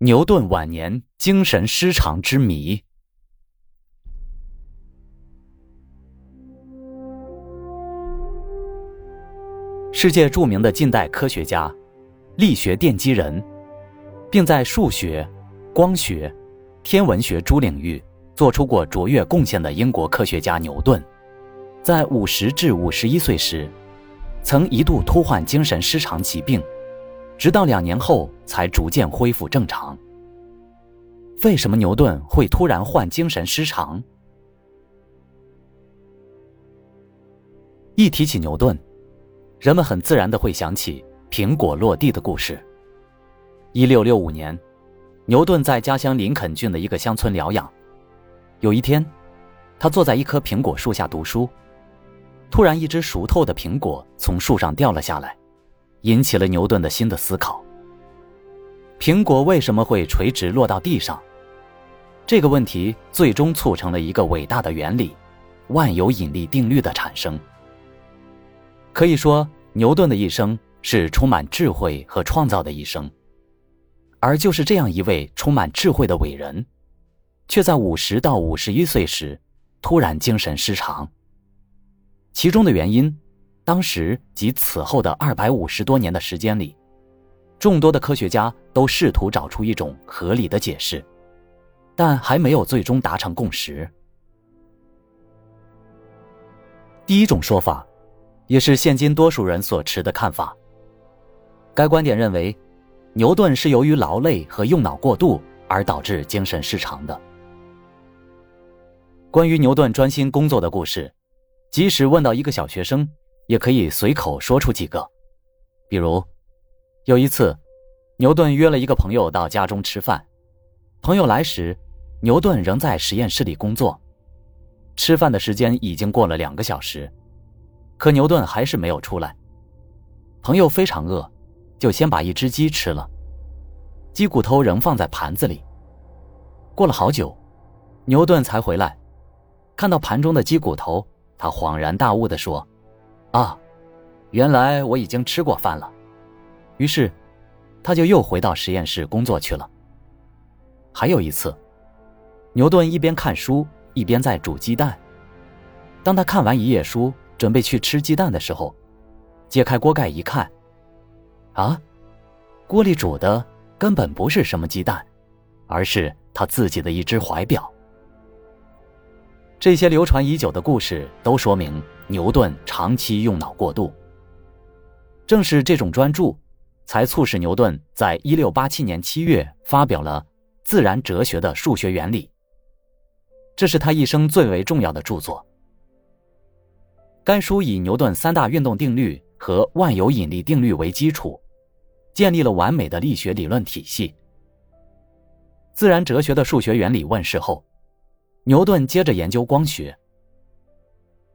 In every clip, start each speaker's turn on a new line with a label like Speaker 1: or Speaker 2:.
Speaker 1: 牛顿晚年精神失常之谜。世界著名的近代科学家、力学奠基人，并在数学、光学、天文学诸领域做出过卓越贡献的英国科学家牛顿，在五十至五十一岁时，曾一度突患精神失常疾病。直到两年后才逐渐恢复正常。为什么牛顿会突然患精神失常？一提起牛顿，人们很自然的会想起苹果落地的故事。一六六五年，牛顿在家乡林肯郡的一个乡村疗养。有一天，他坐在一棵苹果树下读书，突然一只熟透的苹果从树上掉了下来。引起了牛顿的新的思考：苹果为什么会垂直落到地上？这个问题最终促成了一个伟大的原理——万有引力定律的产生。可以说，牛顿的一生是充满智慧和创造的一生。而就是这样一位充满智慧的伟人，却在五十到五十一岁时突然精神失常。其中的原因。当时及此后的二百五十多年的时间里，众多的科学家都试图找出一种合理的解释，但还没有最终达成共识。第一种说法，也是现今多数人所持的看法。该观点认为，牛顿是由于劳累和用脑过度而导致精神失常的。关于牛顿专心工作的故事，即使问到一个小学生。也可以随口说出几个，比如，有一次，牛顿约了一个朋友到家中吃饭，朋友来时，牛顿仍在实验室里工作。吃饭的时间已经过了两个小时，可牛顿还是没有出来。朋友非常饿，就先把一只鸡吃了，鸡骨头仍放在盘子里。过了好久，牛顿才回来，看到盘中的鸡骨头，他恍然大悟地说。啊，原来我已经吃过饭了。于是，他就又回到实验室工作去了。还有一次，牛顿一边看书一边在煮鸡蛋。当他看完一页书，准备去吃鸡蛋的时候，揭开锅盖一看，啊，锅里煮的根本不是什么鸡蛋，而是他自己的一只怀表。这些流传已久的故事都说明。牛顿长期用脑过度，正是这种专注，才促使牛顿在一六八七年七月发表了《自然哲学的数学原理》。这是他一生最为重要的著作。该书以牛顿三大运动定律和万有引力定律为基础，建立了完美的力学理论体系。《自然哲学的数学原理》问世后，牛顿接着研究光学。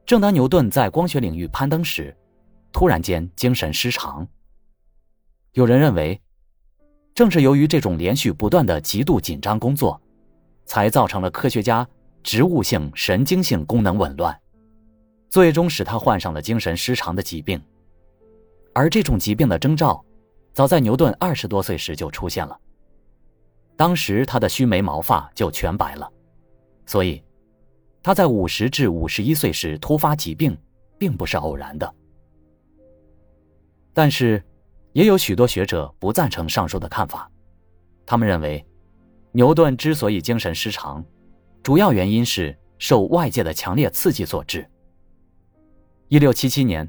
Speaker 1: 正当牛顿在光学领域攀登时，突然间精神失常。有人认为，正是由于这种连续不断的极度紧张工作，才造成了科学家植物性神经性功能紊乱，最终使他患上了精神失常的疾病。而这种疾病的征兆，早在牛顿二十多岁时就出现了。当时他的须眉毛发就全白了，所以。他在五十至五十一岁时突发疾病，并不是偶然的。但是，也有许多学者不赞成上述的看法。他们认为，牛顿之所以精神失常，主要原因是受外界的强烈刺激所致。一六七七年，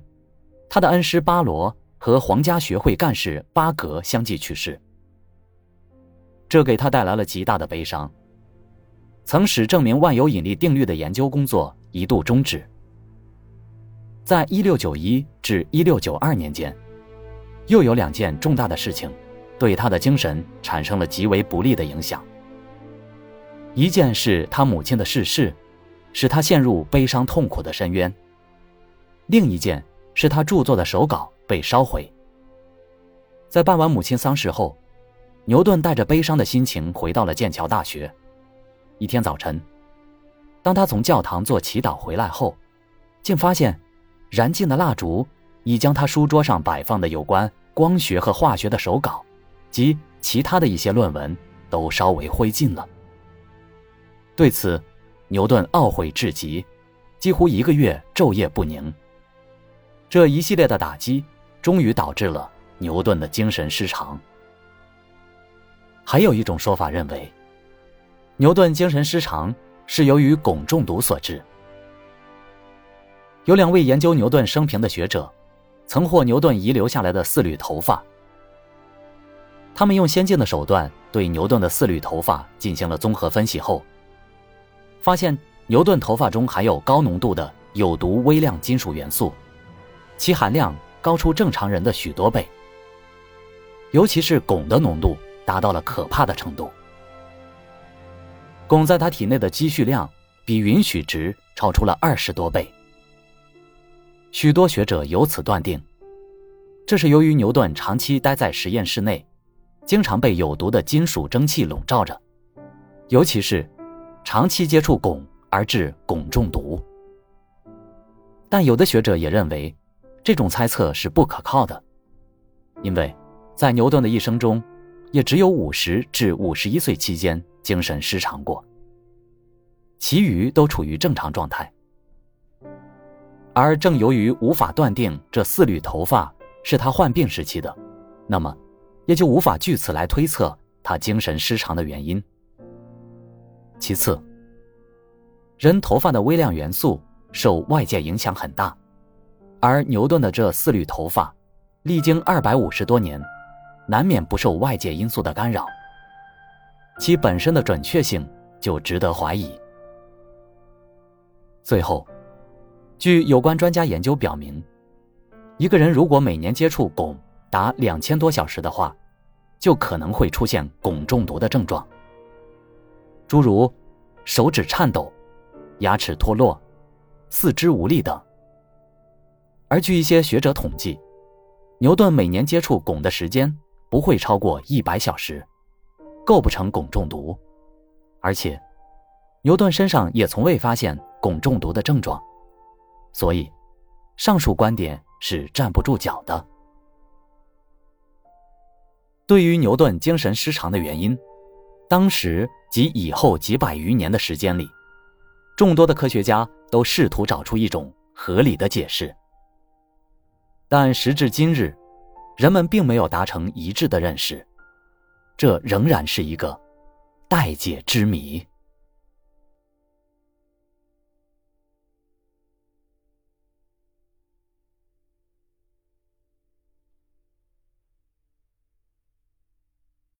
Speaker 1: 他的恩师巴罗和皇家学会干事巴格相继去世，这给他带来了极大的悲伤。曾使证明万有引力定律的研究工作一度终止。在一六九一至一六九二年间，又有两件重大的事情，对他的精神产生了极为不利的影响。一件是他母亲的逝世，使他陷入悲伤痛苦的深渊；另一件是他著作的手稿被烧毁。在办完母亲丧事后，牛顿带着悲伤的心情回到了剑桥大学。一天早晨，当他从教堂做祈祷回来后，竟发现燃尽的蜡烛已将他书桌上摆放的有关光学和化学的手稿及其他的一些论文都烧为灰烬了。对此，牛顿懊悔至极，几乎一个月昼夜不宁。这一系列的打击，终于导致了牛顿的精神失常。还有一种说法认为，牛顿精神失常是由于汞中毒所致。有两位研究牛顿生平的学者，曾获牛顿遗留下来的四缕头发。他们用先进的手段对牛顿的四缕头发进行了综合分析后，发现牛顿头发中含有高浓度的有毒微量金属元素，其含量高出正常人的许多倍。尤其是汞的浓度达到了可怕的程度，汞在他体内的积蓄量比允许值超出了二十多倍。许多学者由此断定，这是由于牛顿长期待在实验室内。经常被有毒的金属蒸汽笼罩着，尤其是长期接触汞而致汞中毒。但有的学者也认为，这种猜测是不可靠的，因为在牛顿的一生中，也只有五十至五十一岁期间精神失常过，其余都处于正常状态。而正由于无法断定这四缕头发是他患病时期的，那么。也就无法据此来推测他精神失常的原因。其次，人头发的微量元素受外界影响很大，而牛顿的这四缕头发，历经二百五十多年，难免不受外界因素的干扰，其本身的准确性就值得怀疑。最后，据有关专家研究表明，一个人如果每年接触汞，达两千多小时的话，就可能会出现汞中毒的症状，诸如手指颤抖、牙齿脱落、四肢无力等。而据一些学者统计，牛顿每年接触汞的时间不会超过一百小时，构不成汞中毒。而且，牛顿身上也从未发现汞中毒的症状，所以，上述观点是站不住脚的。对于牛顿精神失常的原因，当时及以后几百余年的时间里，众多的科学家都试图找出一种合理的解释，但时至今日，人们并没有达成一致的认识，这仍然是一个待解之谜。